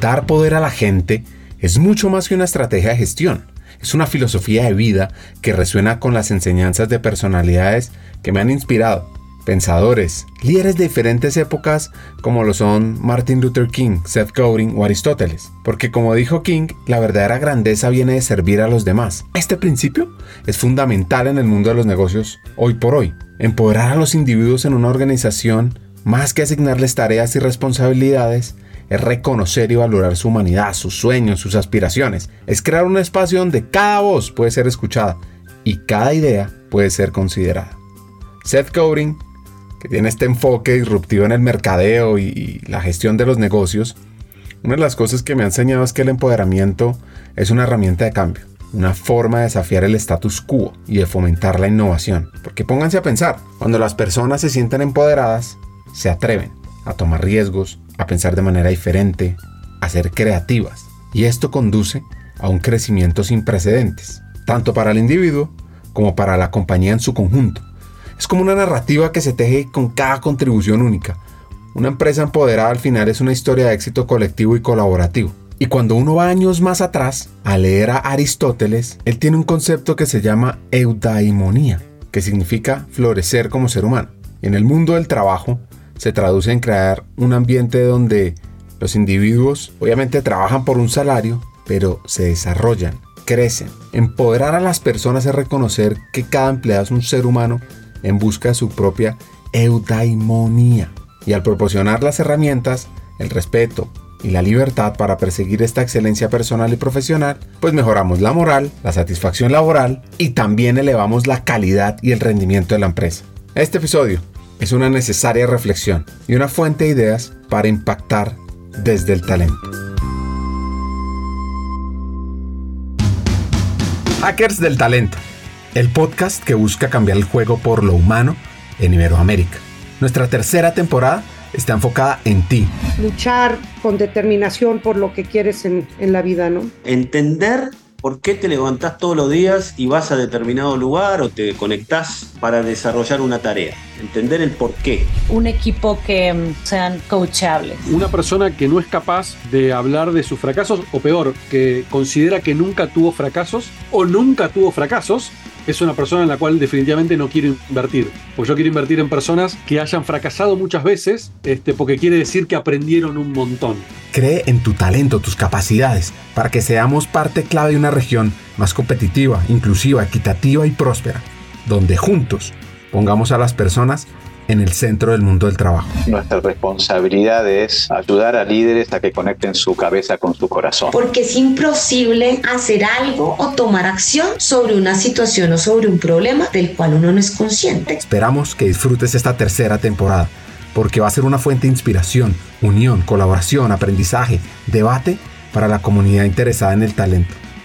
Dar poder a la gente es mucho más que una estrategia de gestión. Es una filosofía de vida que resuena con las enseñanzas de personalidades que me han inspirado pensadores, líderes de diferentes épocas como lo son Martin Luther King, Seth Godin o Aristóteles. Porque como dijo King, la verdadera grandeza viene de servir a los demás. Este principio es fundamental en el mundo de los negocios hoy por hoy. Empoderar a los individuos en una organización, más que asignarles tareas y responsabilidades, es reconocer y valorar su humanidad, sus sueños, sus aspiraciones. Es crear un espacio donde cada voz puede ser escuchada y cada idea puede ser considerada. Seth Godin que tiene este enfoque disruptivo en el mercadeo y, la gestión de los negocios, una de las cosas que me ha enseñado es que el empoderamiento es una herramienta de cambio, una forma de desafiar el status quo y de fomentar la innovación. Porque pónganse a pensar, cuando las personas se sienten empoderadas, se atreven a tomar riesgos, a pensar de manera diferente, a ser creativas. Y esto conduce a un crecimiento sin precedentes, tanto para el individuo como para la compañía en su conjunto. Es como una narrativa que se teje con cada contribución única. Una empresa empoderada al final es una historia de éxito colectivo y colaborativo. Y cuando uno va años más atrás a leer a Aristóteles, él tiene un concepto que se llama eudaimonía, que significa florecer como ser humano. en el mundo del trabajo se traduce en crear un ambiente donde los individuos obviamente trabajan por un salario, pero se desarrollan, crecen. Empoderar a las personas es reconocer que cada empleado es un ser humano en busca de su propia eudaimonía. Y al proporcionar las herramientas, el respeto y la libertad para perseguir esta excelencia personal y profesional, pues mejoramos la moral, la satisfacción laboral y también elevamos la calidad y el rendimiento de la empresa. Este episodio es una necesaria reflexión y una fuente de ideas para impactar desde el talento. Hackers del Talento el podcast que busca cambiar el juego por lo humano en Iberoamérica. Nuestra tercera temporada está enfocada en ti. Luchar con determinación por lo que quieres en, en la vida, ¿no? Entender por qué te levantás todos los días y vas a determinado lugar o te conectás para desarrollar una tarea. Entender el por qué. Un equipo que mm, sean coachables. Una persona que no es capaz de hablar de sus fracasos o peor, que considera que nunca tuvo fracasos o nunca tuvo fracasos es una persona en la cual definitivamente no quiero invertir. Pues yo quiero invertir en personas que hayan fracasado muchas veces, este, porque quiere decir que aprendieron un montón. Cree en tu talento, tus capacidades, para que seamos parte clave de una región más competitiva, inclusiva, equitativa y próspera, donde juntos pongamos a las personas en el centro del mundo del trabajo. Nuestra responsabilidad es ayudar a líderes a que conecten su cabeza con su corazón. Porque es imposible hacer algo o tomar acción sobre una situación o sobre un problema del cual uno no es consciente. Esperamos que disfrutes esta tercera temporada porque va a ser una fuente de inspiración, unión, colaboración, aprendizaje, debate para la comunidad interesada en el talento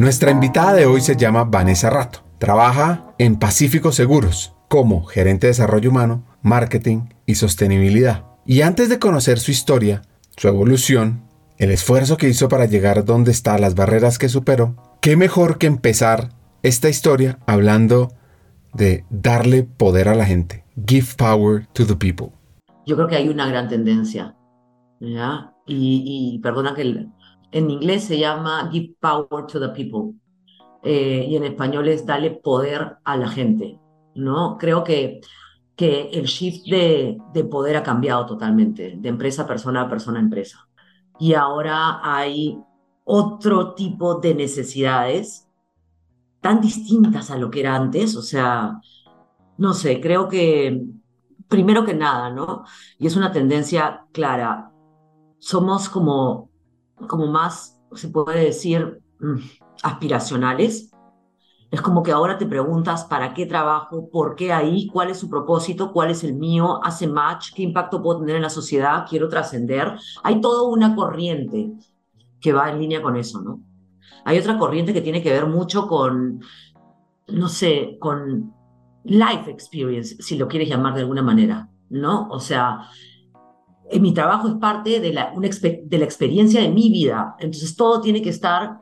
Nuestra invitada de hoy se llama Vanessa Rato. Trabaja en Pacífico Seguros como gerente de desarrollo humano, marketing y sostenibilidad. Y antes de conocer su historia, su evolución, el esfuerzo que hizo para llegar donde está, las barreras que superó, qué mejor que empezar esta historia hablando de darle poder a la gente. Give power to the people. Yo creo que hay una gran tendencia. Y, perdona que en inglés se llama Give Power to the People eh, y en español es Dale poder a la gente. ¿no? Creo que, que el shift de, de poder ha cambiado totalmente, de empresa persona a persona empresa. Y ahora hay otro tipo de necesidades tan distintas a lo que era antes, o sea, no sé, creo que primero que nada, ¿no? Y es una tendencia clara, somos como, como más, se puede decir, mm, aspiracionales. Es como que ahora te preguntas para qué trabajo, por qué ahí, cuál es su propósito, cuál es el mío, hace match, qué impacto puedo tener en la sociedad, quiero trascender. Hay toda una corriente que va en línea con eso, ¿no? Hay otra corriente que tiene que ver mucho con, no sé, con life experience, si lo quieres llamar de alguna manera, ¿no? O sea, en mi trabajo es parte de la, de la experiencia de mi vida, entonces todo tiene que estar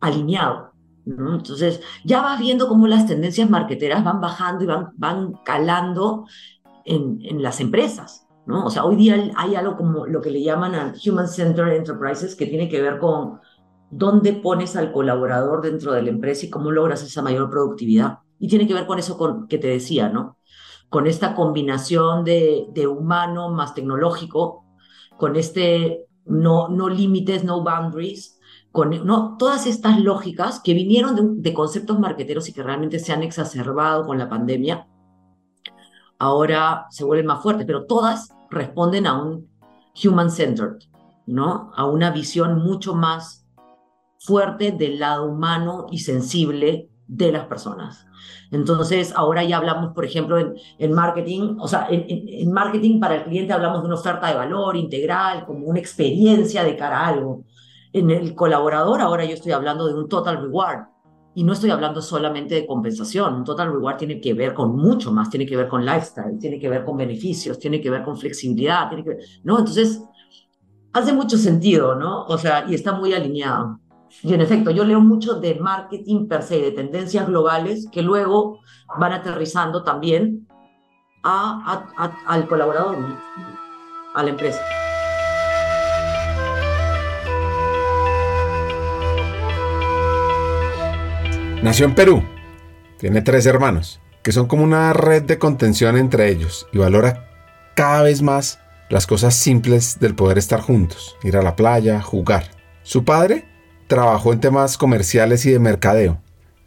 alineado. ¿no? Entonces, ya vas viendo cómo las tendencias marqueteras van bajando y van, van calando en, en las empresas. ¿no? O sea, hoy día hay algo como lo que le llaman Human Centered Enterprises, que tiene que ver con dónde pones al colaborador dentro de la empresa y cómo logras esa mayor productividad. Y tiene que ver con eso con, que te decía, ¿no? Con esta combinación de, humano más tecnológico, con este no, no límites, no boundaries, con no, todas estas lógicas que vinieron de, de conceptos marqueteros y que realmente se han exacerbado con la pandemia, ahora se vuelven más fuertes, pero todas responden a un human-centered, ¿no? A una visión mucho más fuerte del lado humano y sensible de las personas. Entonces, ahora ya hablamos, por ejemplo, en, en marketing, o sea, en, marketing para el cliente hablamos de una oferta de valor integral, como una experiencia de cara a algo. En el colaborador, ahora yo estoy hablando de un total reward. Y no estoy hablando solamente de compensación. Un total reward tiene que ver con mucho más, tiene que ver con lifestyle, tiene que ver con beneficios, tiene que ver con flexibilidad, tiene que ¿no? Entonces, hace mucho sentido, ¿no? O sea, y está muy alineado. Y en efecto, yo leo mucho de marketing per se, de tendencias globales que luego van aterrizando también a, al colaborador, a la empresa. Nació en Perú. Tiene tres hermanos, que son como una red de contención entre ellos y valora cada vez más las cosas simples del poder estar juntos, ir a la playa, jugar. Su padre trabajó en temas comerciales y de mercadeo,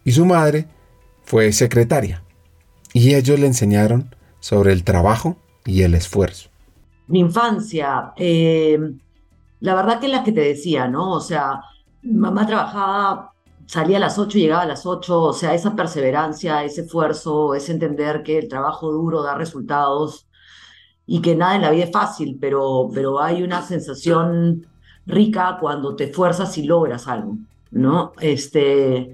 y su madre fue secretaria. Y ellos le enseñaron sobre el trabajo y el esfuerzo. Mi infancia, eh, la verdad que es la que te decía, ¿no? O sea, mamá trabajaba, salía a las 8 y llegaba a las 8, o sea, esa perseverancia, ese esfuerzo, ese entender que el trabajo duro da resultados y que nada en la vida es fácil, pero, pero hay una sensación rica cuando te esfuerzas y logras algo, ¿no? Este,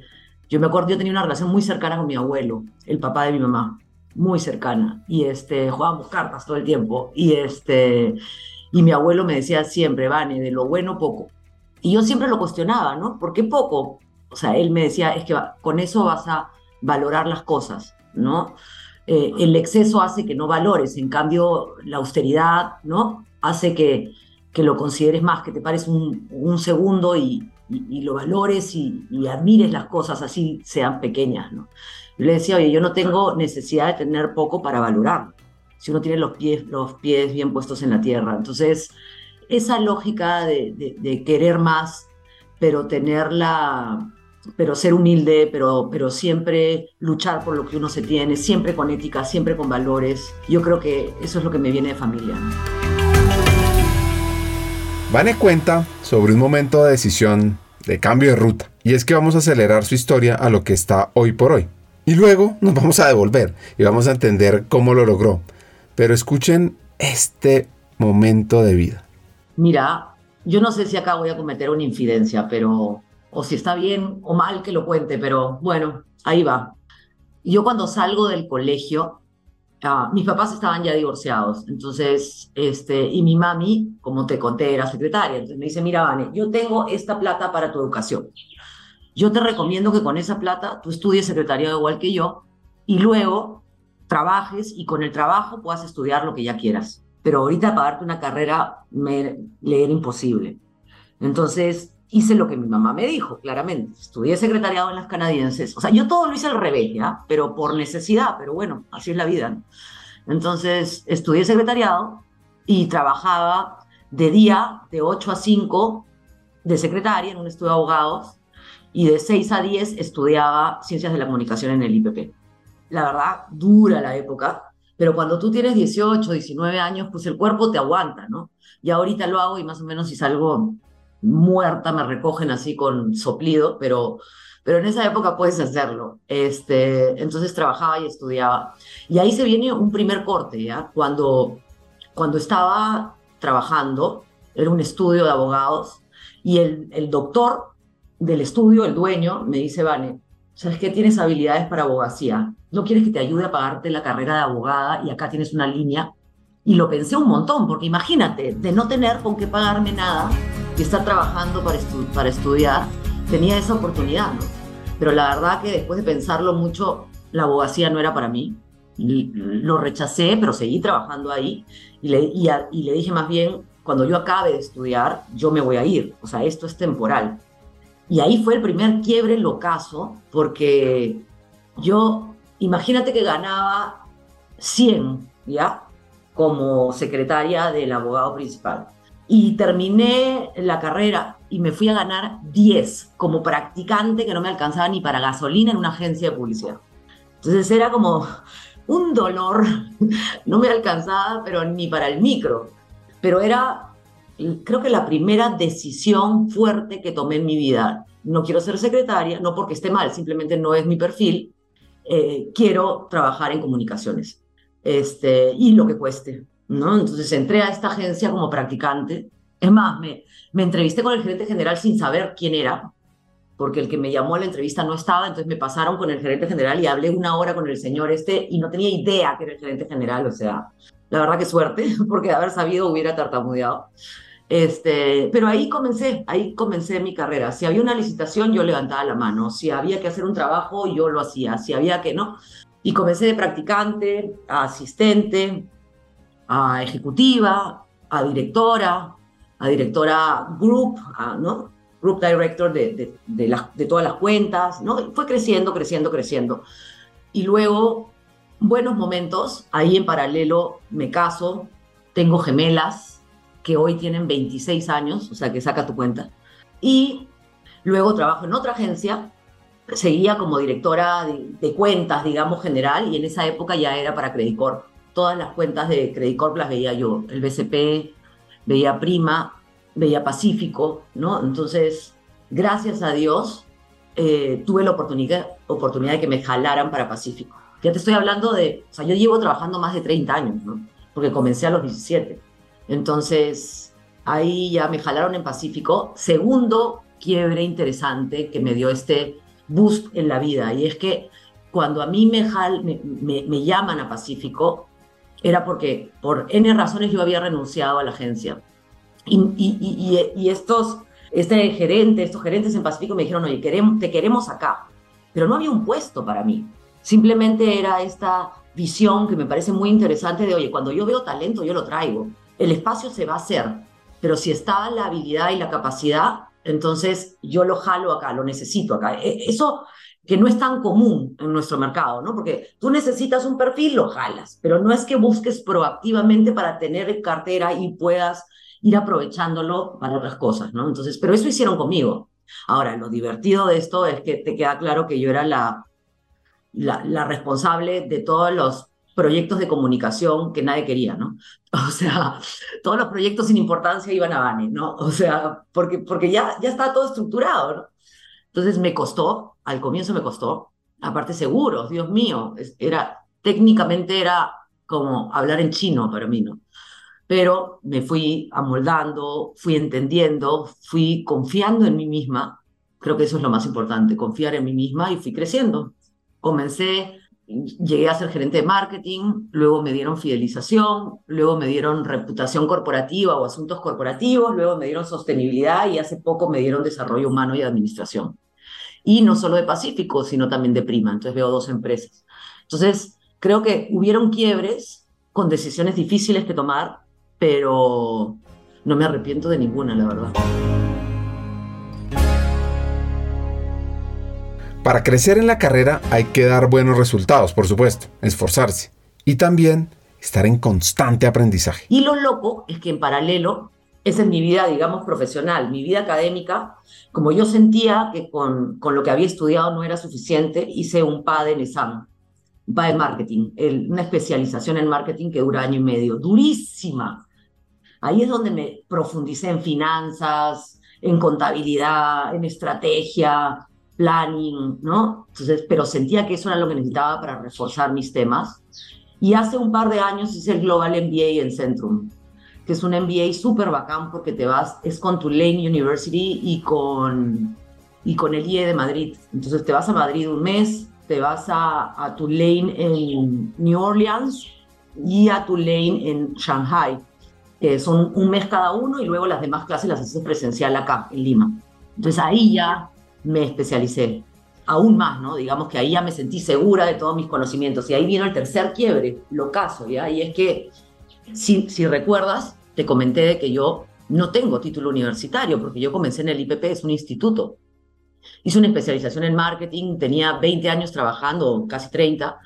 yo me acuerdo, yo tenía una relación muy cercana con mi abuelo, el papá de mi mamá, muy cercana, y este, jugábamos cartas todo el tiempo, y este, y mi abuelo me decía siempre, Vane, de lo bueno poco. Y yo siempre lo cuestionaba, ¿no? ¿Por qué poco? O sea, él me decía, es que con eso vas a valorar las cosas, ¿no? Eh, el exceso hace que no valores, en cambio la austeridad, ¿no? Hace que, que lo consideres más, que te pares un, un segundo y, y, lo valores y, y, admires las cosas así sean pequeñas, ¿no? Yo le decía, oye, yo no tengo necesidad de tener poco para valorar, si uno tiene los pies, los pies bien puestos en la tierra. Entonces, esa lógica de, de, de querer más, pero tener la, pero ser humilde, pero, pero siempre luchar por lo que uno se tiene, siempre con ética, siempre con valores. Yo creo que eso es lo que me viene de familia. Vane cuenta sobre un momento de decisión de cambio de ruta, y es que vamos a acelerar su historia a lo que está hoy por hoy. Y luego nos vamos a devolver y vamos a entender cómo lo logró. Pero escuchen este momento de vida. Mira, yo no sé si acá voy a cometer una infidencia, pero o si está bien o mal que lo cuente, pero bueno, ahí va. Yo cuando salgo del colegio, Uh, mis papás estaban ya divorciados, entonces, este, y mi mami, como te conté, era secretaria, entonces me dice, mira, Vane, yo tengo esta plata para tu educación. Yo te recomiendo que con esa plata tú estudies secretariado igual que yo y luego trabajes y con el trabajo puedas estudiar lo que ya quieras. Pero ahorita pagarte una carrera me, le era imposible. Entonces, hice lo que mi mamá me dijo, claramente. Estudié secretariado en las canadienses. O sea, yo todo lo hice al revés, ¿ya? Pero por necesidad, pero bueno, así es la vida. ¿no? Entonces, estudié secretariado y trabajaba de día, de 8 a 5, de secretaria en un estudio de abogados y de 6 a 10 estudiaba ciencias de la comunicación en el IPP. La verdad, dura la época, pero cuando tú tienes 18, 19 años, pues el cuerpo te aguanta, ¿no? Y ahorita lo hago y más o menos si salgo muerta me recogen así con soplido, pero, pero en esa época puedes hacerlo. Este, entonces trabajaba y estudiaba. Y ahí se viene un primer corte, ¿ya? Cuando, cuando estaba trabajando, era un estudio de abogados, y el, el doctor del estudio, el dueño, me dice, Vale, ¿sabes qué? Tienes habilidades para abogacía. ¿No quieres que te ayude a pagarte la carrera de abogada? Y acá tienes una línea. Y lo pensé un montón, porque imagínate, de no tener con qué pagarme nada y estar trabajando para, para estudiar, tenía esa oportunidad, ¿no? Pero la verdad que después de pensarlo mucho, la abogacía no era para mí. Y lo rechacé, pero seguí trabajando ahí. Y le, y, y le dije más bien, cuando yo acabe de estudiar, yo me voy a ir. O sea, esto es temporal. Y ahí fue el primer quiebre el ocaso, porque yo, imagínate que ganaba 100, ¿ya? Como secretaria del abogado principal. Y terminé la carrera y me fui a ganar 10 como practicante que no me alcanzaba ni para gasolina en una agencia de publicidad. Entonces era como un dolor, no me alcanzaba, pero ni para el micro. Pero era creo que la primera decisión fuerte que tomé en mi vida. No quiero ser secretaria, no porque esté mal, simplemente no es mi perfil. Eh, quiero trabajar en comunicaciones este, y lo que cueste. ¿No? Entonces entré a esta agencia como practicante. Es más, me, me entrevisté con el gerente general sin saber quién era, porque el que me llamó a la entrevista no estaba, entonces me pasaron con el gerente general y hablé una hora con el señor este y no tenía idea que era el gerente general, o sea, la verdad que suerte, porque de haber sabido hubiera tartamudeado. Este, pero ahí comencé, ahí comencé mi carrera. Si había una licitación, yo levantaba la mano. Si había que hacer un trabajo, yo lo hacía. Si había que no. Y comencé de practicante a asistente, a ejecutiva, a directora, a directora group, ¿no? Group director de, de, de todas las cuentas, ¿no? Fue creciendo, creciendo, creciendo. Y luego, buenos momentos, ahí en paralelo me caso, tengo gemelas, que hoy tienen 26 años, o sea que saca tu cuenta. Y luego trabajo en otra agencia, seguía como directora de, cuentas, digamos, general, y en esa época ya era para Credit Corp. Todas las cuentas de Credit Corp las veía yo, el BCP, veía Prima, veía Pacífico, ¿no? Entonces, gracias a Dios, eh, tuve la oportunidad, oportunidad de que me jalaran para Pacífico. Ya te estoy hablando de, o sea, yo llevo trabajando más de 30 años, ¿no? Porque comencé a los 17. Entonces, ahí ya me jalaron en Pacífico. Segundo quiebre interesante que me dio este boost en la vida, y es que cuando a mí me, me, llaman a Pacífico, era porque por N razones yo había renunciado a la agencia. Y, y, estos, este gerente, estos gerentes en Pacífico me dijeron, oye, queremos, te queremos acá. Pero no había un puesto para mí. Simplemente era esta visión que me parece muy interesante de, oye, cuando yo veo talento, yo lo traigo el espacio se va a hacer, pero si está la habilidad y la capacidad, entonces yo lo jalo acá, lo necesito acá. E, eso que no es tan común en nuestro mercado, ¿no? Porque tú necesitas un perfil, lo jalas, pero no es que busques proactivamente para tener cartera y puedas ir aprovechándolo para otras cosas, ¿no? Entonces, pero eso hicieron conmigo. Ahora, lo divertido de esto es que te queda claro que yo era la, la, responsable de todos los proyectos de comunicación que nadie quería, ¿no? O sea, todos los proyectos sin importancia iban a Bane, ¿no? O sea, porque, porque ya, ya está todo estructurado, ¿no? Entonces me costó, al comienzo me costó, aparte seguros, Dios mío, era, técnicamente era como hablar en chino para mí, ¿no? Pero me fui amoldando, fui entendiendo, fui confiando en mí misma, creo que eso es lo más importante, confiar en mí misma y fui creciendo. Comencé llegué a ser gerente de marketing, luego me dieron fidelización, luego me dieron reputación corporativa o asuntos corporativos, luego me dieron sostenibilidad y hace poco me dieron desarrollo humano y administración. Y no solo de Pacífico, sino también de Prima. Entonces veo dos empresas. Entonces, creo que hubieron quiebres con decisiones difíciles que tomar, pero no me arrepiento de ninguna, la verdad. Para crecer en la carrera hay que dar buenos resultados, por supuesto, esforzarse y también estar en constante aprendizaje. Y lo loco es que en paralelo esa es mi vida, digamos, profesional, mi vida académica. Como yo sentía que con, con lo que había estudiado no era suficiente, hice un PA de NESAM, un PA de marketing, una especialización en marketing que dura año y medio, durísima. Ahí es donde me profundicé en finanzas, en contabilidad, en estrategia, planning, ¿no? Entonces, pero sentía que eso era lo que necesitaba para reforzar mis temas. Y hace un par de años hice el Global MBA en Centrum, que es un MBA súper bacán porque te vas, es con Tulane University y con, y con el IE de Madrid. Entonces te vas a Madrid un mes, te vas a, a Tulane en New Orleans y a Tulane en Shanghai. que son un mes cada uno y luego las demás clases las haces presencial acá, en Lima. Entonces ahí ya me especialicé aún más, ¿no? Digamos que ahí ya me sentí segura de todos mis conocimientos. Y ahí vino el tercer quiebre, lo caso, ¿ya? Y es que si, si recuerdas, te comenté de que yo no tengo título universitario, porque yo comencé en el IPP, es un instituto. Hice una especialización en marketing, tenía 20 años trabajando, casi 30,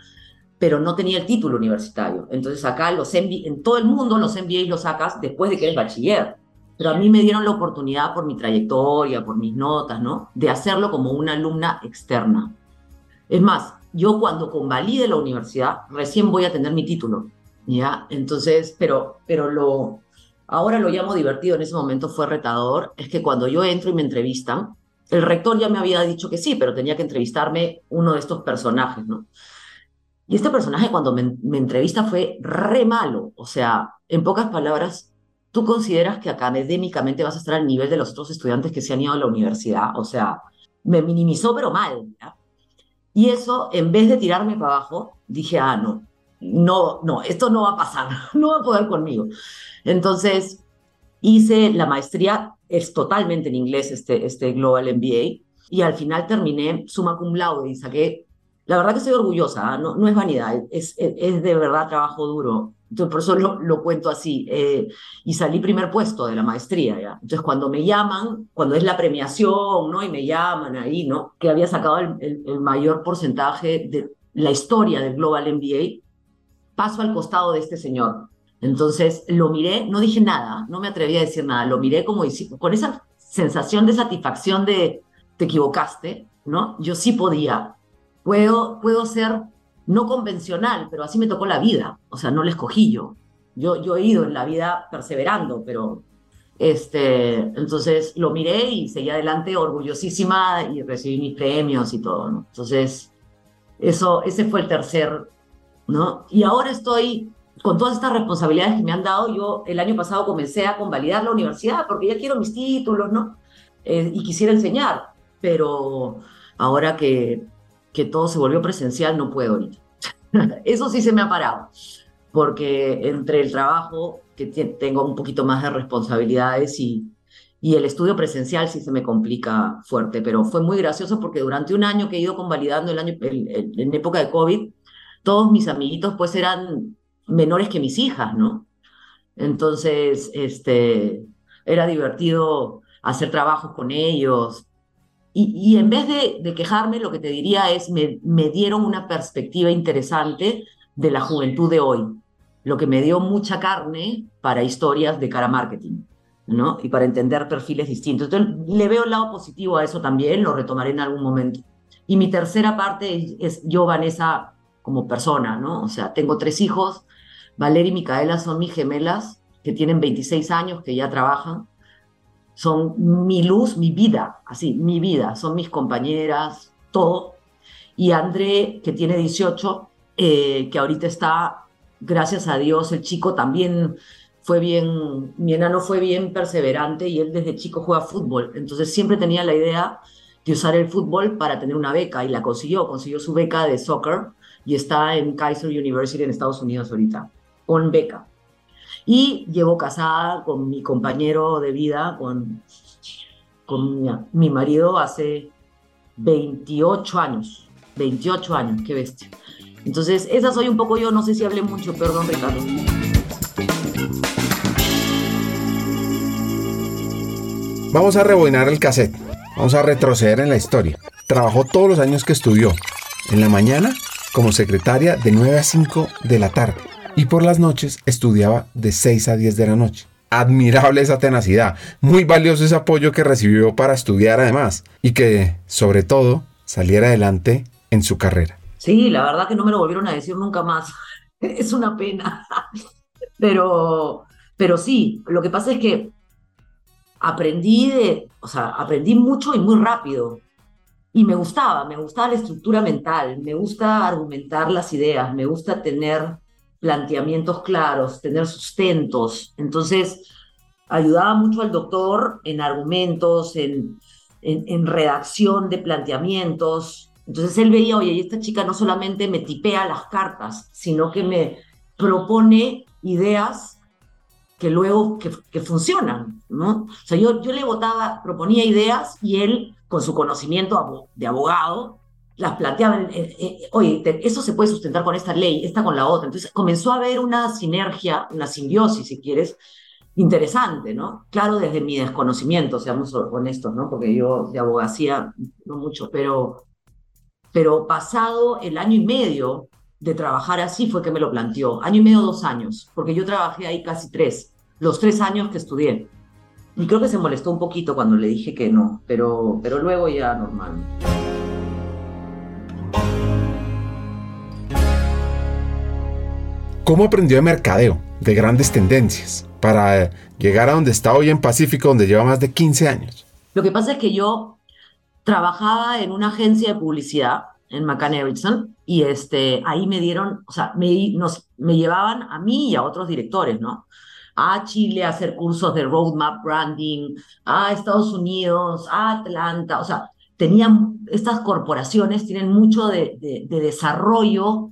pero no tenía el título universitario. Entonces acá los en todo el mundo los MBA los sacas después de que eres bachiller. Pero a mí me dieron la oportunidad por mi trayectoria, por mis notas, ¿no? De hacerlo como una alumna externa. Es más, yo cuando convalide la universidad, recién voy a tener mi título, ¿ya? Entonces, pero, pero lo, ahora lo llamo divertido, en ese momento fue retador, es que cuando yo entro y me entrevistan, el rector ya me había dicho que sí, pero tenía que entrevistarme uno de estos personajes, ¿no? Y este personaje cuando me, entrevista fue re malo, o sea, en pocas palabras, ¿tú consideras que académicamente vas a estar al nivel de los otros estudiantes que se han ido a la universidad? O sea, me minimizó, pero mal. Y eso, en vez de tirarme para abajo, dije, ah, no, no, no, esto no va a pasar, no va a poder conmigo. Entonces, hice la maestría, es totalmente en inglés este, este Global MBA, y al final terminé summa cum laude y saqué, la verdad que estoy orgullosa, ¿ah? no, no es vanidad, es, es de verdad trabajo duro. Entonces, por eso lo, cuento así. Eh, y salí primer puesto de la maestría, ¿ya? Entonces, cuando me llaman, cuando es la premiación, ¿no? Y me llaman ahí, ¿no? Que había sacado el, mayor porcentaje de la historia del Global MBA, paso al costado de este señor. Entonces, lo miré, no dije nada, no me atreví a decir nada, lo miré como con esa sensación de satisfacción de te equivocaste, ¿no? Yo sí podía. Puedo, puedo ser no convencional, pero así me tocó la vida, o sea, no la escogí yo. Yo, yo he ido en la vida perseverando, pero este, entonces lo miré y seguí adelante orgullosísima y recibí mis premios y todo, ¿no? Entonces, eso, ese fue el tercer, ¿no? Y ahora estoy con todas estas responsabilidades que me han dado. Yo el año pasado comencé a convalidar la universidad porque ya quiero mis títulos, ¿no? Eh, y quisiera enseñar, pero ahora que que todo se volvió presencial, no puedo ahorita. Eso sí se me ha parado, porque entre el trabajo, que tengo un poquito más de responsabilidades y, y el estudio presencial sí se me complica fuerte, pero fue muy gracioso porque durante un año que he ido convalidando, el año, en época de COVID, todos mis amiguitos pues eran menores que mis hijas, ¿no? Entonces, este, era divertido hacer trabajos con ellos, y, en vez de, quejarme, lo que te diría es, me, me dieron una perspectiva interesante de la juventud de hoy, lo que me dio mucha carne para historias de cara marketing, ¿no? Y para entender perfiles distintos. Entonces, le veo el lado positivo a eso también, lo retomaré en algún momento. Y mi tercera parte es, yo, Vanessa, como persona, ¿no? O sea, tengo tres hijos, Valeria y Micaela son mis gemelas, que tienen 26 años, que ya trabajan son mi luz, mi vida, así, mi vida, son mis compañeras, todo. Y André, que tiene 18, eh, que ahorita está, gracias a Dios, el chico también fue bien, mi enano fue bien perseverante y él desde chico juega fútbol. Entonces siempre tenía la idea de usar el fútbol para tener una beca y la consiguió, consiguió su beca de soccer y está en Kaiser University en Estados Unidos ahorita, con beca. Y llevo casada con mi compañero de vida, con, con mi, marido hace 28 años. 28 años, qué bestia. Entonces, esa soy un poco yo, no sé si hablé mucho, perdón Ricardo. Vamos a rebobinar el cassette, vamos a retroceder en la historia. Trabajó todos los años que estudió, en la mañana como secretaria de 9 a 5 de la tarde y por las noches estudiaba de 6 a 10 de la noche. admirable esa tenacidad, muy valioso ese apoyo que recibió para estudiar además y que, sobre todo, saliera adelante en su carrera. Sí, la verdad que no me lo volvieron a decir nunca más. Es una pena. Pero, pero sí, lo que pasa es que aprendí de, o sea, aprendí mucho y muy rápido. Y me gustaba, me gustaba la estructura mental, me gusta argumentar las ideas, me gusta tener planteamientos claros, tener sustentos. Entonces, ayudaba mucho al doctor en argumentos, en, en, redacción de planteamientos. Entonces él veía, oye, esta chica no solamente me tipea las cartas, sino que me propone ideas que luego que, que, funcionan, ¿no? O sea, yo, yo le votaba, proponía ideas y él, con su conocimiento de abogado, las planteaban, eh, oye, eso se puede sustentar con esta ley, esta con la otra. Entonces comenzó a haber una sinergia, una simbiosis, si quieres, interesante, ¿no? Claro, desde mi desconocimiento, seamos honestos, ¿no? Porque yo de abogacía no mucho, pero, pero pasado el año y medio de trabajar así fue que me lo planteó. Año y medio, dos años, porque yo trabajé ahí casi tres, los tres años que estudié. Y creo que se molestó un poquito cuando le dije que no, pero, pero luego ya normal. ¿Cómo aprendió de mercadeo, de grandes tendencias, para llegar a donde está hoy en Pacífico, donde lleva más de 15 años? Lo que pasa es que yo trabajaba en una agencia de publicidad en McCann Erickson y este, ahí me dieron, o sea, me, nos, me llevaban a mí y a otros directores, ¿no? A Chile hacer cursos de roadmap branding, a Estados Unidos, a Atlanta, o sea, tenían, estas corporaciones tienen mucho de, de desarrollo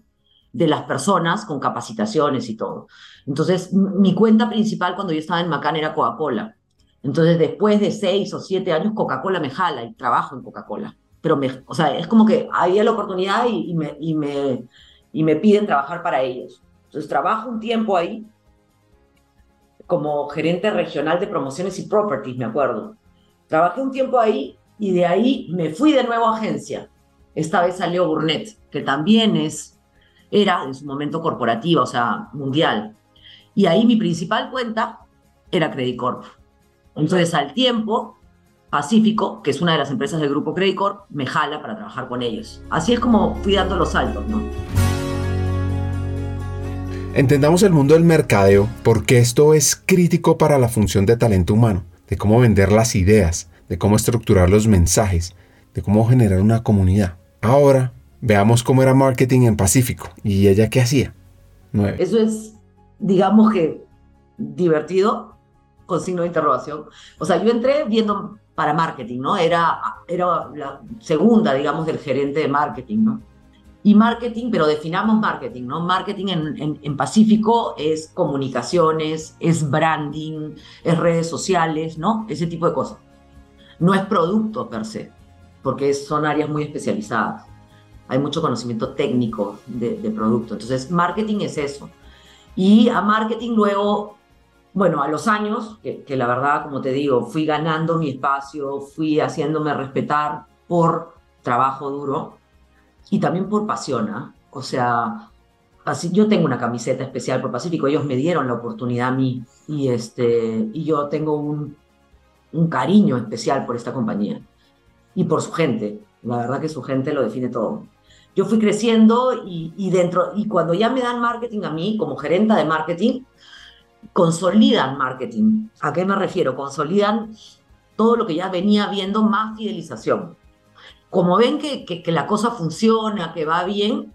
de las personas con capacitaciones y todo. Entonces, mi cuenta principal cuando yo estaba en Macán era Coca-Cola. Entonces, después de seis o siete años, Coca-Cola me jala y trabajo en Coca-Cola. Pero, me, o sea, es como que había la oportunidad y, me, y, me, y me piden trabajar para ellos. Entonces, trabajo un tiempo ahí como gerente regional de promociones y properties, me acuerdo. Trabajé un tiempo ahí y de ahí me fui de nuevo a agencia. Esta vez salió Burnett, que también es era en su momento corporativa, o sea, mundial. Y ahí mi principal cuenta era Credit Corp. Entonces, al tiempo, Pacífico, que es una de las empresas del grupo Credit Corp, me jala para trabajar con ellos. Así es como fui dando los saltos, ¿no? Entendamos el mundo del mercadeo porque esto es crítico para la función de talento humano, de cómo vender las ideas, de cómo estructurar los mensajes, de cómo generar una comunidad. Ahora Veamos cómo era marketing en Pacífico y ella qué hacía. Eso es, digamos que, divertido, con signo de interrogación. O sea, yo entré viendo para marketing, ¿no? Era, era la segunda, digamos, del gerente de marketing, ¿no? Y marketing, pero definamos marketing, ¿no? Marketing en, en, Pacífico es comunicaciones, es branding, es redes sociales, ¿no? Ese tipo de cosas. No es producto per se, porque son áreas muy especializadas hay mucho conocimiento técnico de, producto. Entonces, marketing es eso. Y a marketing luego, bueno, a los años, que, la verdad, como te digo, fui ganando mi espacio, fui haciéndome respetar por trabajo duro y también por pasión. ¿ah? O sea, así, yo tengo una camiseta especial por Pacífico, ellos me dieron la oportunidad a mí y, este, y yo tengo un, un cariño especial por esta compañía y por su gente. La verdad que su gente lo define todo yo fui creciendo y, dentro, y cuando ya me dan marketing a mí, como gerenta de marketing, consolidan marketing. ¿A qué me refiero? Consolidan todo lo que ya venía viendo, más fidelización. Como ven que, que, la cosa funciona, que va bien,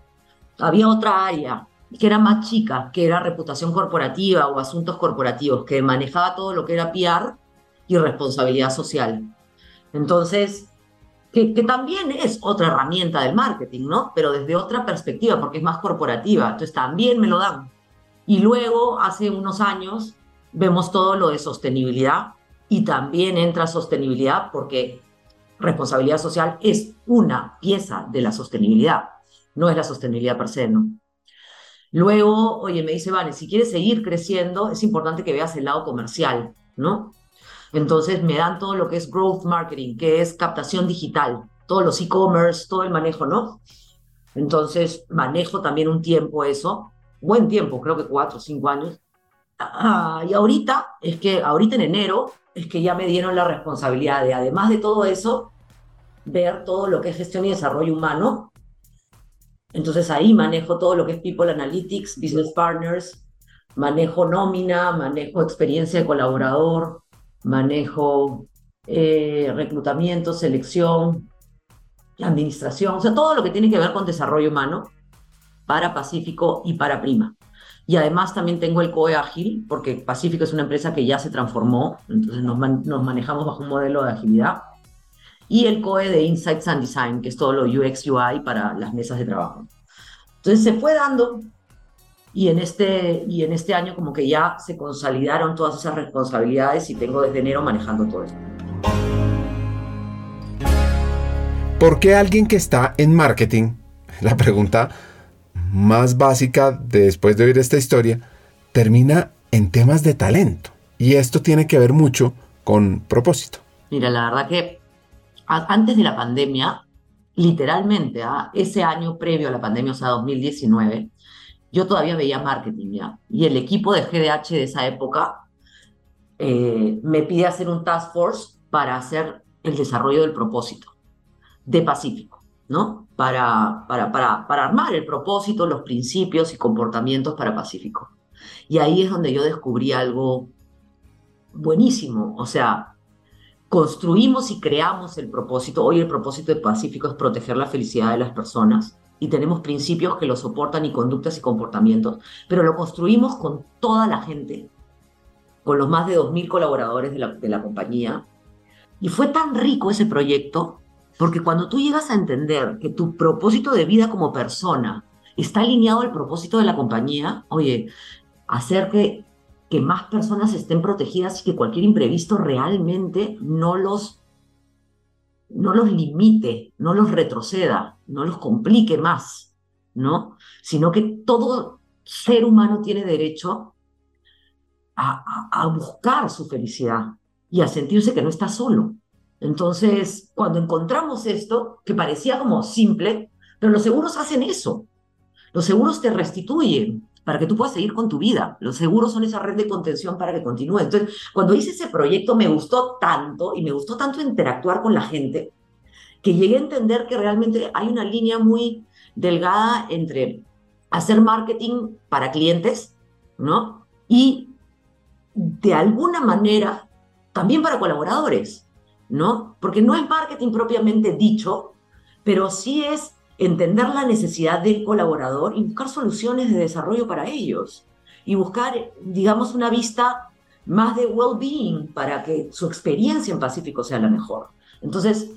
había otra área que era más chica, que era reputación corporativa o asuntos corporativos, que manejaba todo lo que era PR y responsabilidad social. Entonces, que, también es otra herramienta del marketing, ¿no? Pero desde otra perspectiva, porque es más corporativa. Entonces también me lo dan. Y luego, hace unos años, vemos todo lo de sostenibilidad y también entra sostenibilidad porque responsabilidad social es una pieza de la sostenibilidad, no es la sostenibilidad per se, ¿no? Luego, oye, me dice, Vane, si quieres seguir creciendo, es importante que veas el lado comercial, ¿no? Entonces me dan todo lo que es growth marketing, que es captación digital, todos los e-commerce, todo el manejo, ¿no? Entonces manejo también un tiempo eso, buen tiempo, creo que cuatro o cinco años. Ah, y ahorita, es que ahorita en enero, es que ya me dieron la responsabilidad de, además de todo eso, ver todo lo que es gestión y desarrollo humano. Entonces ahí manejo todo lo que es People Analytics, Business Partners, manejo nómina, manejo experiencia de colaborador, manejo eh, reclutamiento, selección, administración, o sea, todo lo que tiene que ver con desarrollo humano para Pacífico y para Prima. Y además también tengo el COE Ágil, porque Pacífico es una empresa que ya se transformó, entonces nos, nos manejamos bajo un modelo de agilidad. Y el COE de Insights and Design, que es todo lo UX UI para las mesas de trabajo. Entonces se fue dando y en este, y en este año como que ya se consolidaron todas esas responsabilidades y tengo desde enero manejando todo esto. ¿Por qué alguien que está en marketing, la pregunta más básica después de oír esta historia, termina en temas de talento? Y esto tiene que ver mucho con propósito. Mira, la verdad que antes de la pandemia, literalmente, ¿ah? ese año previo a la pandemia, o sea, 2019, yo todavía veía marketing ya. Y el equipo de GDH de esa época eh, me pide hacer un task force para hacer el desarrollo del propósito de Pacífico, ¿no? Para, para, para, para armar el propósito, los principios y comportamientos para Pacífico. Y ahí es donde yo descubrí algo buenísimo. O sea, construimos y creamos el propósito. Hoy el propósito de Pacífico es proteger la felicidad de las personas y tenemos principios que lo soportan y conductas y comportamientos, pero lo construimos con toda la gente, con los más de 2.000 colaboradores de la, de la compañía. Y fue tan rico ese proyecto porque cuando tú llegas a entender que tu propósito de vida como persona está alineado al propósito de la compañía, oye, hacer que, que más personas estén protegidas y que cualquier imprevisto realmente no los, no los limite, no los retroceda, no los complique más, ¿no? Sino que todo ser humano tiene derecho a, a, a buscar su felicidad y a sentirse que no está solo. Entonces, cuando encontramos esto, que parecía como simple, pero los seguros hacen eso. Los seguros te restituyen para que tú puedas seguir con tu vida. Los seguros son esa red de contención para que continúe. Entonces, cuando hice ese proyecto me gustó tanto y me gustó tanto interactuar con la gente que llegué a entender que realmente hay una línea muy delgada entre hacer marketing para clientes, ¿no? Y de alguna manera también para colaboradores. ¿No? Porque no es marketing propiamente dicho, pero sí es entender la necesidad del colaborador y buscar soluciones de desarrollo para ellos y buscar, digamos, una vista más de well-being para que su experiencia en Pacífico sea la mejor. Entonces,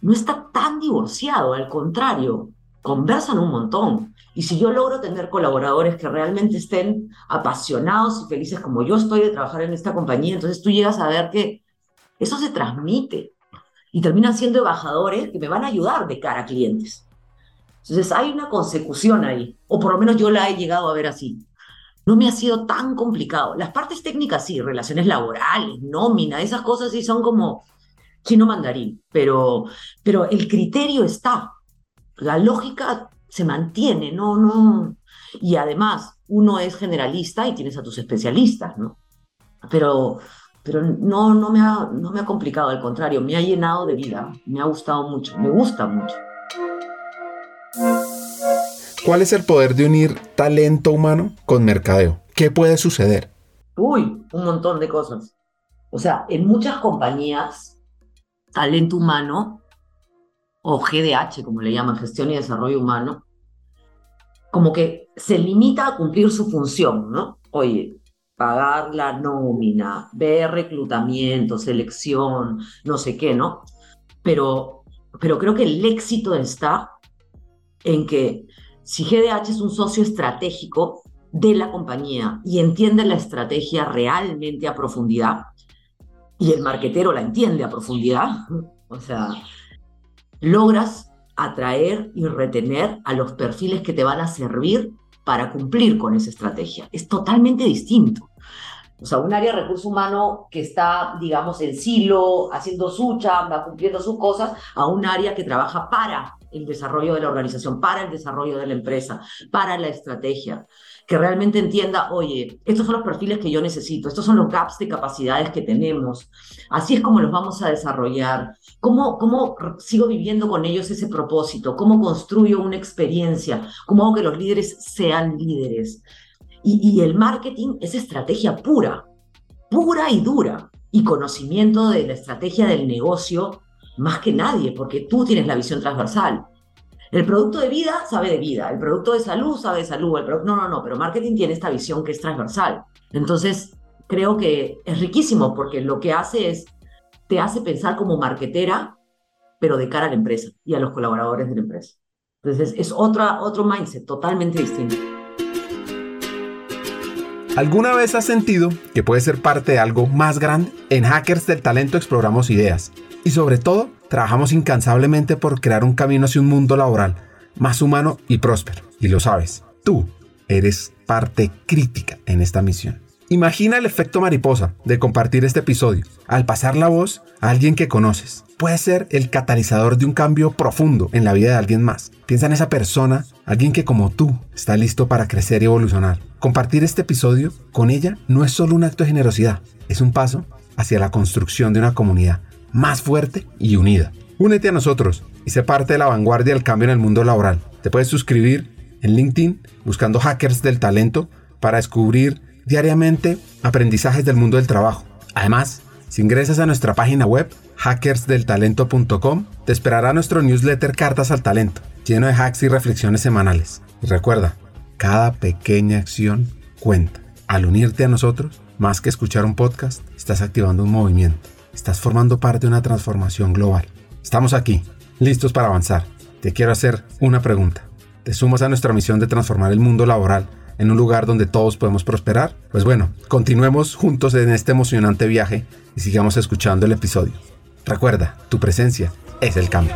no está tan divorciado, al contrario, conversan un montón. Y si yo logro tener colaboradores que realmente estén apasionados y felices como yo estoy de trabajar en esta compañía, entonces tú llegas a ver que eso se transmite y terminan siendo embajadores que me van a ayudar de cara a clientes. Entonces hay una consecución ahí, o por lo menos yo la he llegado a ver así. No me ha sido tan complicado. Las partes técnicas sí, relaciones laborales, nómina, esas cosas sí son como chino mandarín, pero, pero el criterio está, la lógica se mantiene, no, no. Y además, uno es generalista y tienes a tus especialistas, ¿no? Pero pero no, no, me ha, no me ha complicado, al contrario, me ha llenado de vida, me ha gustado mucho, me gusta mucho. ¿Cuál es el poder de unir talento humano con mercadeo? ¿Qué puede suceder? Uy, un montón de cosas. O sea, en muchas compañías, talento humano, o GDH, como le llaman, gestión y desarrollo humano, como que se limita a cumplir su función, ¿no? Oye, pagar la nómina, ver reclutamiento, selección, no sé qué, ¿no? Pero, pero creo que el éxito está en que si GDH es un socio estratégico de la compañía y entiende la estrategia realmente a profundidad, y el marquetero la entiende a profundidad, o sea, logras atraer y retener a los perfiles que te van a servir para cumplir con esa estrategia. Es totalmente distinto. O sea, un área de recurso humano que está, digamos, en silo, haciendo su chamba, cumpliendo sus cosas, a un área que trabaja para el desarrollo de la organización, para el desarrollo de la empresa, para la estrategia. que realmente entienda, oye, estos son los perfiles que yo necesito, estos son los gaps de capacidades que tenemos, así es como los vamos a desarrollar, cómo, cómo sigo viviendo con ellos ese propósito, cómo construyo una experiencia, cómo hago que los líderes sean líderes. Y, el marketing es estrategia pura, pura y dura, y conocimiento de la estrategia del negocio más que nadie, porque tú tienes la visión transversal. El producto de vida sabe de vida, el producto de salud sabe de salud, el no, no, no, pero marketing tiene esta visión que es transversal. Entonces, creo que es riquísimo porque lo que hace es, te hace pensar como marketera, pero de cara a la empresa y a los colaboradores de la empresa. Entonces, es otra, otro mindset totalmente distinto. ¿Alguna vez has sentido que puedes ser parte de algo más grande? En Hackers del Talento exploramos ideas y sobre todo trabajamos incansablemente por crear un camino hacia un mundo laboral más humano y próspero. Y lo sabes, tú eres parte crítica en esta misión. Imagina el efecto mariposa de compartir este episodio. Al pasar la voz a alguien que conoces, puede ser el catalizador de un cambio profundo en la vida de alguien más. Piensa en esa persona, alguien que como tú está listo para crecer y evolucionar. Compartir este episodio con ella no es solo un acto de generosidad, es un paso hacia la construcción de una comunidad más fuerte y unida. Únete a nosotros y sé parte de la vanguardia del cambio en el mundo laboral. Te puedes suscribir en LinkedIn buscando hackers del talento para descubrir diariamente aprendizajes del mundo del trabajo. Además, si ingresas a nuestra página web hackersdeltalento.com, te esperará nuestro newsletter Cartas al Talento, lleno de hacks y reflexiones semanales. Y recuerda, cada pequeña acción cuenta. Al unirte a nosotros, más que escuchar un podcast, estás activando un movimiento. Estás formando parte de una transformación global. Estamos aquí, listos para avanzar. Te quiero hacer una pregunta. ¿Te sumas a nuestra misión de transformar el mundo laboral en un lugar donde todos podemos prosperar? Pues bueno, continuemos juntos en este emocionante viaje y sigamos escuchando el episodio. Recuerda, tu presencia es el cambio.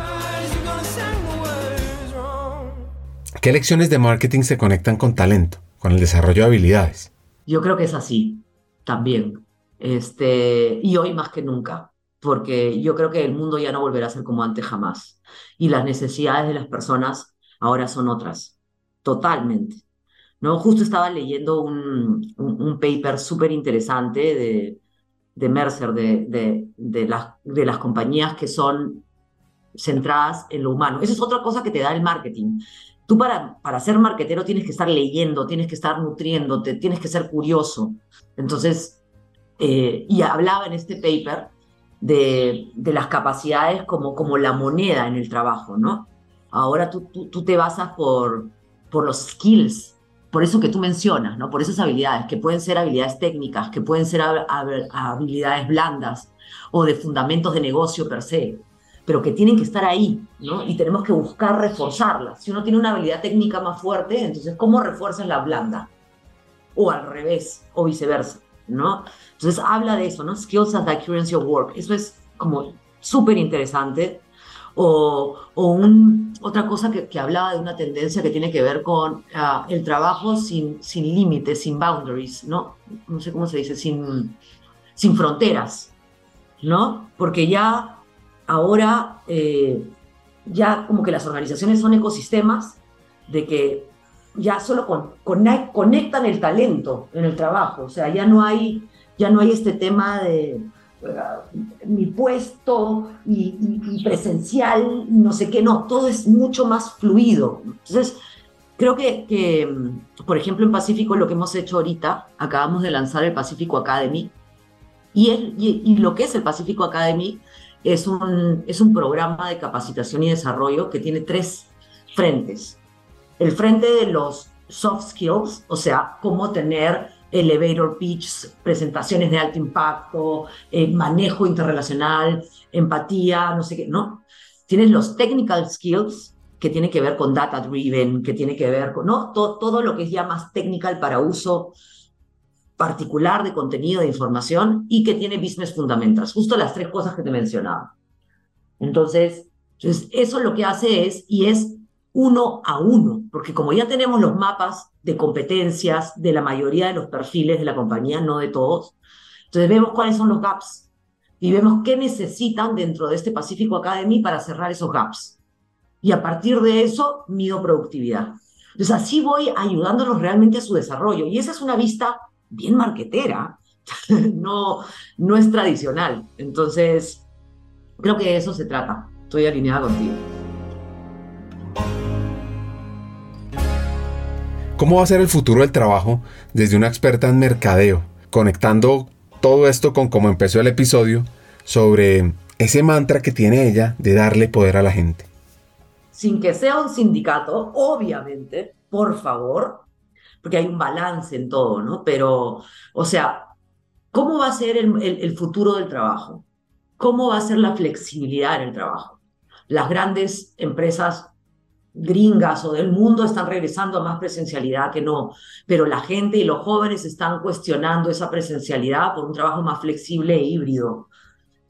¿Qué lecciones de marketing se conectan con talento, con el desarrollo de habilidades? Yo creo que es así, también. Este, y hoy más que nunca, porque yo creo que el mundo ya no volverá a ser como antes jamás. Y las necesidades de las personas ahora son otras, totalmente. ¿no? Justo estaba leyendo un, un, paper súper interesante de, de Mercer, de, de, de, las, de las compañías que son centradas en lo humano. Esa es otra cosa que te da el marketing. Tú para, para ser marketero tienes que estar leyendo, tienes que estar nutriéndote, tienes que ser curioso. Entonces, eh, y hablaba en este paper de, de, las capacidades como, como la moneda en el trabajo, ¿no? Ahora tú, tú, tú, te basas por, por los skills, por eso que tú mencionas, ¿no? Por esas habilidades, que pueden ser habilidades técnicas, que pueden ser habilidades blandas o de fundamentos de negocio per se, pero que tienen que estar ahí, ¿no? Y tenemos que buscar reforzarlas. Si uno tiene una habilidad técnica más fuerte, entonces, ¿cómo refuerzan la blanda? O al revés, o viceversa, ¿no? Entonces, habla de eso, ¿no? Skills as the currency of work. Eso es como súper interesante. O, o un, otra cosa que, que, hablaba de una tendencia que tiene que ver con uh, el trabajo sin, sin límites, sin boundaries, ¿no? No sé cómo se dice, sin, sin fronteras, ¿no? Porque ya ahora eh, ya como que las organizaciones son ecosistemas de que ya solo con, con, conectan el talento en el trabajo, o sea, ya no hay, ya no hay este tema de uh, mi puesto y, presencial, no sé qué, no, todo es mucho más fluido. Entonces, creo que, que, por ejemplo, en Pacífico lo que hemos hecho ahorita, acabamos de lanzar el Pacífico Academy, y, y lo que es el Pacífico Academy es un, es un programa de capacitación y desarrollo que tiene tres frentes. El frente de los soft skills, o sea, cómo tener elevator pitch, presentaciones de alto impacto, eh, manejo interrelacional, empatía, no sé qué, ¿no? Tienes los technical skills, que tiene que ver con data driven, que tiene que ver con, ¿no? Todo, todo lo que es ya más technical para uso particular de contenido de información y que tiene business fundamentals, justo las tres cosas que te mencionaba. Entonces, entonces, eso lo que hace es, y es uno a uno, porque como ya tenemos los mapas de competencias de la mayoría de los perfiles de la compañía, no de todos, entonces vemos cuáles son los gaps y vemos qué necesitan dentro de este Pacífico Academy para cerrar esos gaps. Y a partir de eso, mido productividad. Entonces así voy ayudándolos realmente a su desarrollo. Y esa es una vista bien marquetera, no, no es tradicional. Entonces, creo que de eso se trata. Estoy alineada contigo. ¿Cómo va a ser el futuro del trabajo desde una experta en mercadeo? Conectando todo esto con cómo empezó el episodio sobre ese mantra que tiene ella de darle poder a la gente. Sin que sea un sindicato, obviamente, por favor, porque hay un balance en todo, ¿no? Pero, o sea, ¿cómo va a ser el, el futuro del trabajo? ¿Cómo va a ser la flexibilidad en el trabajo? Las grandes empresas gringas o del mundo están regresando a más presencialidad que no, pero la gente y los jóvenes están cuestionando esa presencialidad por un trabajo más flexible e híbrido,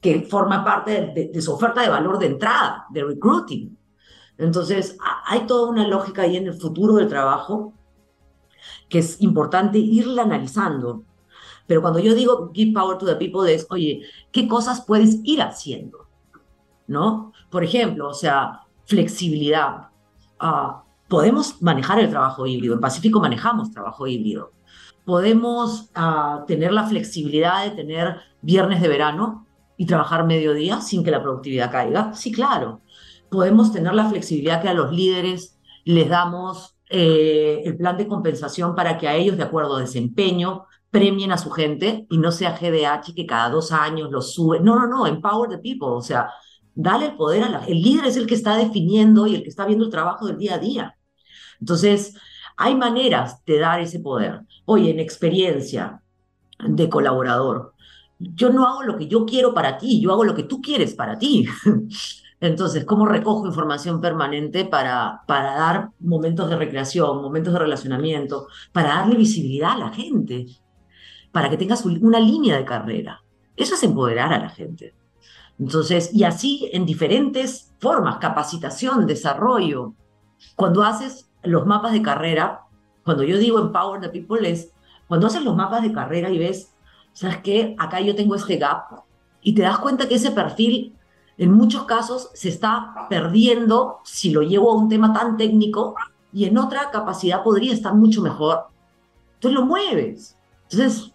que forma parte de, su oferta de valor de entrada, de recruiting. Entonces, hay toda una lógica ahí en el futuro del trabajo que es importante irla analizando. Pero cuando yo digo give power to the people es, oye, ¿qué cosas puedes ir haciendo? ¿No? Por ejemplo, o sea, flexibilidad Ah, podemos manejar el trabajo híbrido. En Pacífico manejamos trabajo híbrido. Podemos uh, tener la flexibilidad de tener viernes de verano y trabajar mediodía sin que la productividad caiga. Sí, claro. Podemos tener la flexibilidad que a los líderes les damos eh, el plan de compensación para que a ellos, de acuerdo a desempeño, premien a su gente y no sea GDH que cada dos años los sube. No, no, no, empower the people. O sea, Dale el poder a la... El líder es el que está definiendo y el que está viendo el trabajo del día a día. Entonces, hay maneras de dar ese poder. Oye, en experiencia de colaborador, yo no hago lo que yo quiero para ti, yo hago lo que tú quieres para ti. Entonces, ¿cómo recojo información permanente para, para dar momentos de recreación, momentos de relacionamiento, para darle visibilidad a la gente, para que tengas una línea de carrera? Eso es empoderar a la gente. Entonces, y así en diferentes formas, capacitación, desarrollo. Cuando haces los mapas de carrera, cuando yo digo empower the people es, cuando haces los mapas de carrera y ves, ¿sabes qué? Acá yo tengo este gap y te das cuenta que ese perfil en muchos casos se está perdiendo si lo llevo a un tema tan técnico y en otra capacidad podría estar mucho mejor. Entonces lo mueves. Entonces,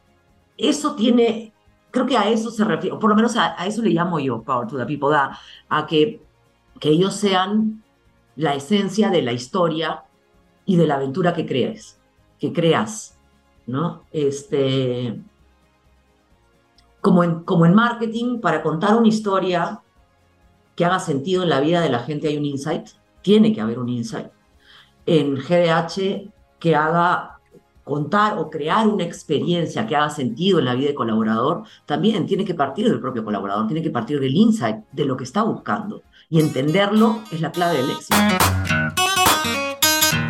eso tiene creo que a eso se refiere, o por lo menos a, eso le llamo yo Power to the People, a, que, que ellos sean la esencia de la historia y de la aventura que crees, que creas, ¿no? Este, como en, como en marketing, para contar una historia que haga sentido en la vida de la gente hay un insight, tiene que haber un insight. En GDH, que haga contar o crear una experiencia que haga sentido en la vida del colaborador, también tiene que partir del propio colaborador, tiene que partir del insight, de lo que está buscando. Y entenderlo es la clave del éxito.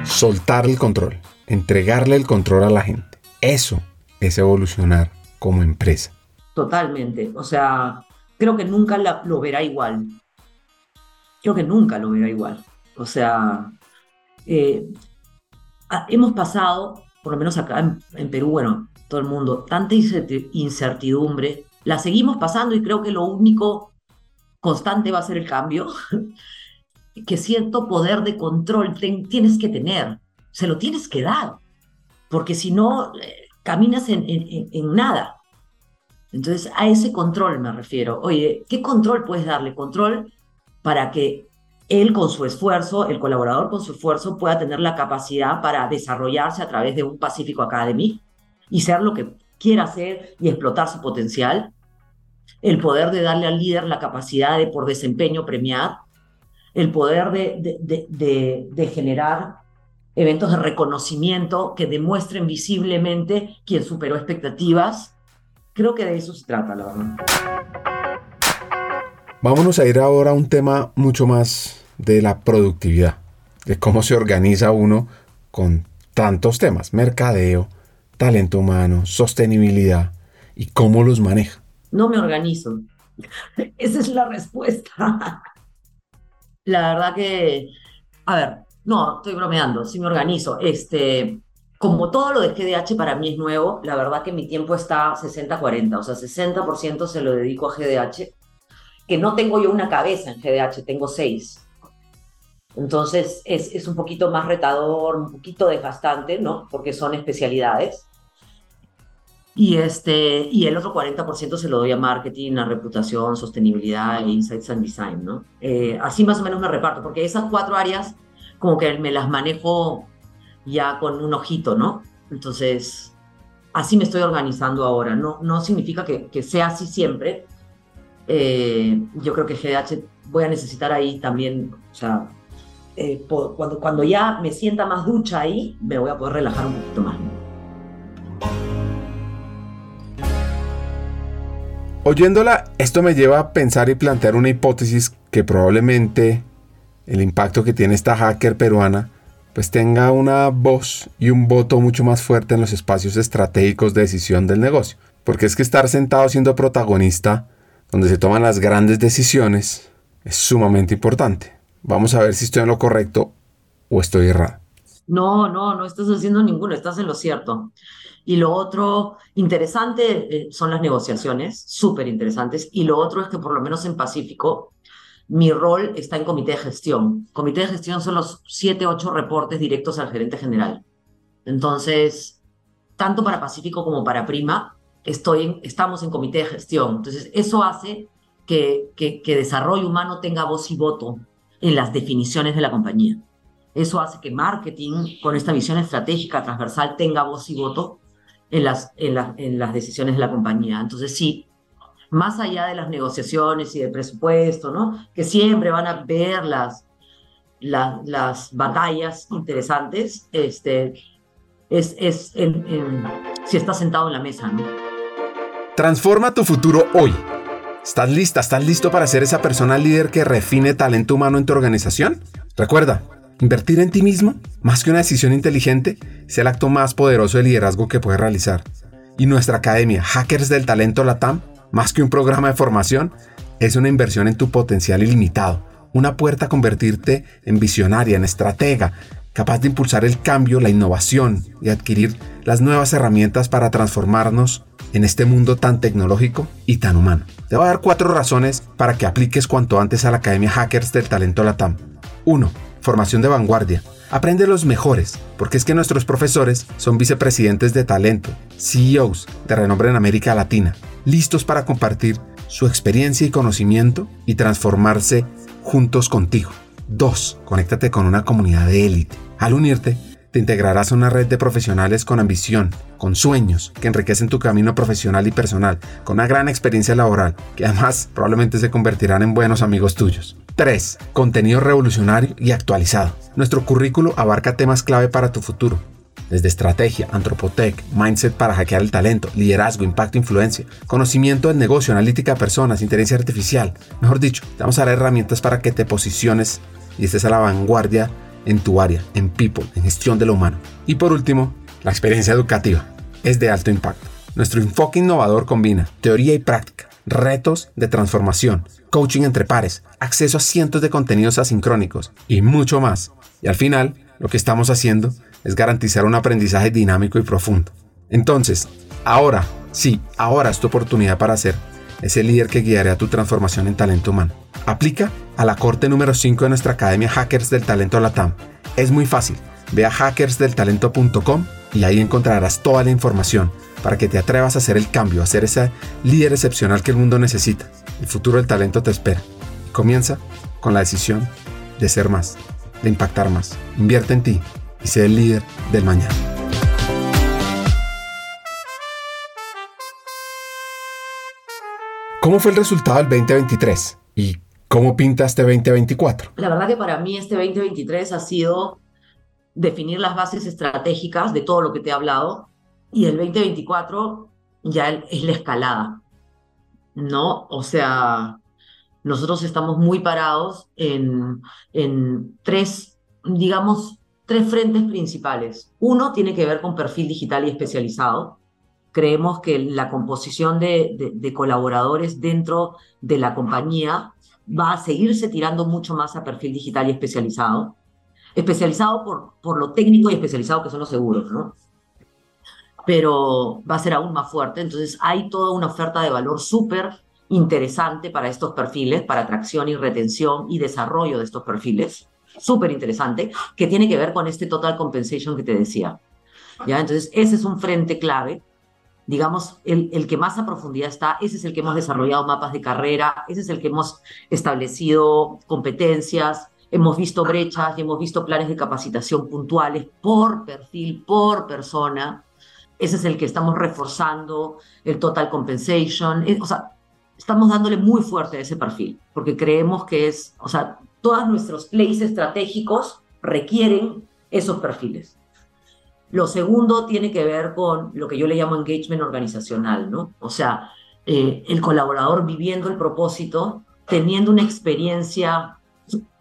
Soltar el control, entregarle el control a la gente. Eso es evolucionar como empresa. Totalmente. O sea, creo que nunca lo verá igual. Creo que nunca lo verá igual. O sea, eh, hemos pasado por lo menos acá en, Perú, bueno, todo el mundo, tanta incertidumbre, la seguimos pasando y creo que lo único constante va a ser el cambio, que cierto poder de control tienes que tener, se lo tienes que dar, porque si no, eh, caminas en, en nada. Entonces, a ese control me refiero. Oye, ¿qué control puedes darle? Control para que él con su esfuerzo, el colaborador con su esfuerzo pueda tener la capacidad para desarrollarse a través de un Pacífico Academy y ser lo que quiera hacer y explotar su potencial. El poder de darle al líder la capacidad de por desempeño premiar. El poder de, de, de, generar eventos de reconocimiento que demuestren visiblemente quién superó expectativas. Creo que de eso se trata, la verdad. Vámonos a ir ahora a un tema mucho más de la productividad, de cómo se organiza uno con tantos temas, mercadeo, talento humano, sostenibilidad y cómo los maneja. No me organizo. Esa es la respuesta. La verdad que, a ver, no, estoy bromeando, sí me organizo. Este, como todo lo de GDH para mí es nuevo, la verdad que mi tiempo está 60-40, o sea, 60% se lo dedico a GDH que no tengo yo una cabeza en GDH, tengo seis. Entonces es, es un poquito más retador, un poquito desgastante, ¿no? Porque son especialidades. Y, este, y el otro 40% se lo doy a marketing, a reputación, sostenibilidad e insights and design, ¿no? Eh, así más o menos me reparto, porque esas cuatro áreas como que me las manejo ya con un ojito, ¿no? Entonces, así me estoy organizando ahora. No, no significa que, que sea así siempre. Eh, yo creo que GDH voy a necesitar ahí también, o sea, eh, cuando, cuando ya me sienta más ducha ahí, me voy a poder relajar un poquito más. Oyéndola, esto me lleva a pensar y plantear una hipótesis que probablemente el impacto que tiene esta hacker peruana pues tenga una voz y un voto mucho más fuerte en los espacios estratégicos de decisión del negocio. Porque es que estar sentado siendo protagonista, donde se toman las grandes decisiones, es sumamente importante. Vamos a ver si estoy en lo correcto o estoy errado. No, no, no estás haciendo ninguno, estás en lo cierto. Y lo otro interesante eh, son las negociaciones, súper interesantes. Y lo otro es que por lo menos en Pacífico mi rol está en comité de gestión. Comité de gestión son los siete, ocho reportes directos al gerente general. Entonces, tanto para Pacífico como para Prima, estoy estamos en comité de gestión. Entonces, eso hace que, que, que desarrollo humano tenga voz y voto en las definiciones de la compañía. Eso hace que marketing, con esta visión estratégica transversal, tenga voz y voto en las, en, en las decisiones de la compañía. Entonces, sí, más allá de las negociaciones y del presupuesto, ¿no? Que siempre van a ver las, las, batallas interesantes, este, es, es si estás sentado en la mesa, ¿no? Transforma tu futuro hoy. ¿Estás lista? ¿Estás listo para ser esa persona líder que refine talento humano en tu organización? Recuerda, invertir en ti mismo, más que una decisión inteligente, es el acto más poderoso de liderazgo que puedes realizar. Y nuestra academia, Hackers del Talento Latam, más que un programa de formación, es una inversión en tu potencial ilimitado, una puerta a convertirte en visionaria, en estratega, capaz de impulsar el cambio, la innovación y adquirir las nuevas herramientas para transformarnos en este mundo tan tecnológico y tan humano. Te voy a dar cuatro razones para que apliques cuanto antes a la Academia Hackers del Talento Latam. 1. Formación de vanguardia. Aprende los mejores, porque es que nuestros profesores son vicepresidentes de talento, CEOs de renombre en América Latina, listos para compartir su experiencia y conocimiento y transformarse juntos contigo. 2. Conéctate con una comunidad de élite. Al unirte, te integrarás a una red de profesionales con ambición, con sueños, que enriquecen tu camino profesional y personal, con una gran experiencia laboral, que además probablemente se convertirán en buenos amigos tuyos. 3. Contenido revolucionario y actualizado. Nuestro currículo abarca temas clave para tu futuro desde estrategia, antropotec, mindset para hackear el talento, liderazgo, impacto, influencia, conocimiento del negocio, analítica de personas, inteligencia artificial. Mejor dicho, te vamos a dar herramientas para que te posiciones y estés a la vanguardia en tu área, en people, en gestión de lo humano. Y por último, la experiencia educativa es de alto impacto. Nuestro enfoque innovador combina teoría y práctica, retos de transformación, coaching entre pares, acceso a cientos de contenidos asincrónicos y mucho más. Y al final, lo que estamos haciendo es garantizar un aprendizaje dinámico y profundo. Entonces, ahora, sí, ahora es tu oportunidad para ser ese líder que guiará tu transformación en talento humano. Aplica a la corte número 5 de nuestra Academia Hackers del Talento Latam. Es muy fácil. Ve a hackersdeltalento.com y ahí encontrarás toda la información para que te atrevas a hacer el cambio, a ser ese líder excepcional que el mundo necesita. El futuro del talento te espera. Comienza con la decisión de ser más, de impactar más. Invierte en ti y ser el líder del mañana. ¿Cómo fue el resultado del 2023? ¿Y cómo pinta este 2024? La verdad que para mí este 2023 ha sido definir las bases estratégicas de todo lo que te he hablado y el 2024 ya es la escalada, ¿no? O sea, nosotros estamos muy parados en, en tres, digamos, tres frentes principales. Uno tiene que ver con perfil digital y especializado. Creemos que la composición de, colaboradores dentro de la compañía va a seguirse tirando mucho más a perfil digital y especializado. Especializado por, por lo técnico y especializado que son los seguros, ¿no? Pero va a ser aún más fuerte. Entonces hay toda una oferta de valor súper interesante para estos perfiles, para atracción y retención y desarrollo de estos perfiles. súper interesante, que tiene que ver con este total compensation que te decía. ¿Ya? Entonces, ese es un frente clave. Digamos, el, el que más a profundidad está, ese es el que hemos desarrollado mapas de carrera, ese es el que hemos establecido competencias, hemos visto brechas y hemos visto planes de capacitación puntuales por perfil, por persona. Ese es el que estamos reforzando, el total compensation. O sea, estamos dándole muy fuerte a ese perfil, porque creemos que es, o sea, todos nuestros plays estratégicos requieren esos perfiles. Lo segundo tiene que ver con lo que yo le llamo engagement organizacional, ¿no? O sea, eh, el colaborador viviendo el propósito, teniendo una experiencia,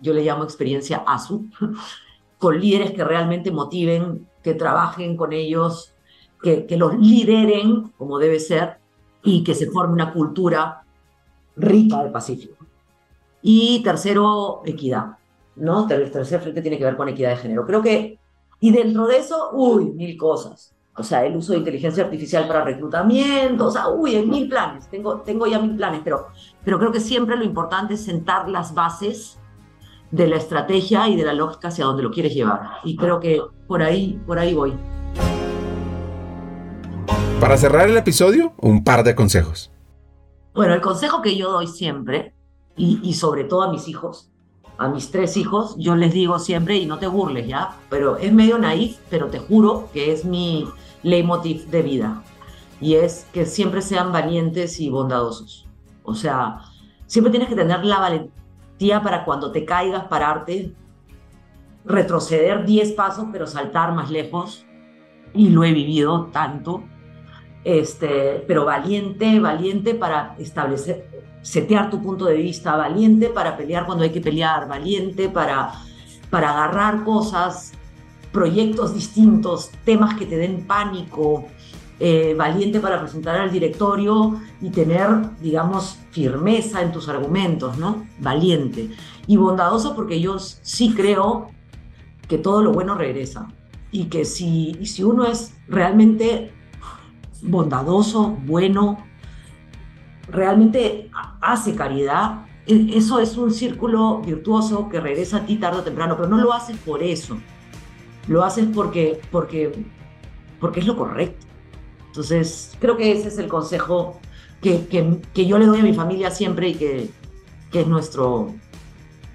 yo le llamo experiencia ASU, con líderes que realmente motiven, que trabajen con ellos, que, que los lideren como debe ser y que se forme una cultura rica del Pacífico. Y tercero, equidad, ¿no? El tercer frente tiene que ver con equidad de género. Creo que y dentro de eso, uy, mil cosas. O sea, el uso de inteligencia artificial para reclutamiento, o sea, uy, hay mil planes, tengo, tengo ya mil planes, pero, pero creo que siempre lo importante es sentar las bases de la estrategia y de la lógica hacia donde lo quieres llevar. Y creo que por ahí, por ahí voy. Para cerrar el episodio, un par de consejos. Bueno, el consejo que yo doy siempre, y, y sobre todo a mis hijos, a mis tres hijos, yo les digo siempre, y no te burles ya, pero es medio naif, pero te juro que es mi leitmotiv de vida. Y es que siempre sean valientes y bondadosos. O sea, siempre tienes que tener la valentía para cuando te caigas, pararte, retroceder 10 pasos, pero saltar más lejos. Y lo he vivido tanto. Este, pero valiente, valiente para establecer, setear tu punto de vista, valiente para pelear cuando hay que pelear, valiente para, para agarrar cosas, proyectos distintos, temas que te den pánico, eh, valiente para presentar al directorio y tener, digamos, firmeza en tus argumentos, ¿no? Valiente. Y bondadoso porque yo sí creo que todo lo bueno regresa y que si, si uno es realmente bondadoso, bueno, realmente hace caridad, e, eso es un círculo virtuoso que regresa a ti tarde o temprano, pero no lo haces por eso, lo haces porque, porque, porque es lo correcto. Entonces, creo que ese es el consejo que, que, yo le doy a mi familia siempre y que, que es nuestro,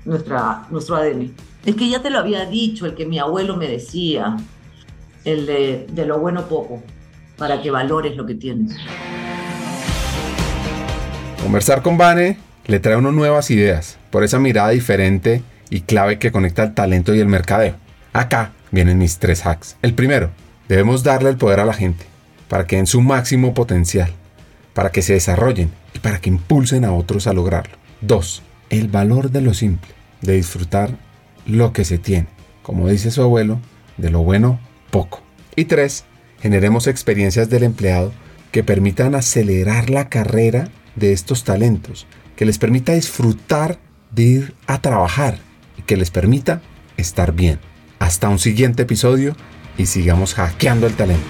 nuestra, nuestro ADN. Es que ya te lo había dicho, el que mi abuelo me decía, el de, de lo bueno poco, para que valores lo que tienes. Conversar con Vane le trae unas nuevas ideas por esa mirada diferente y clave que conecta el talento y el mercadeo. Acá vienen mis tres hacks. El primero, debemos darle el poder a la gente para que den su máximo potencial, para que se desarrollen y para que impulsen a otros a lograrlo. Dos, el valor de lo simple, de disfrutar lo que se tiene. Como dice su abuelo, de lo bueno, poco. Y tres, generemos experiencias del empleado que permitan acelerar la carrera de estos talentos, que les permita disfrutar de ir a trabajar y que les permita estar bien. Hasta un siguiente episodio y sigamos hackeando el talento.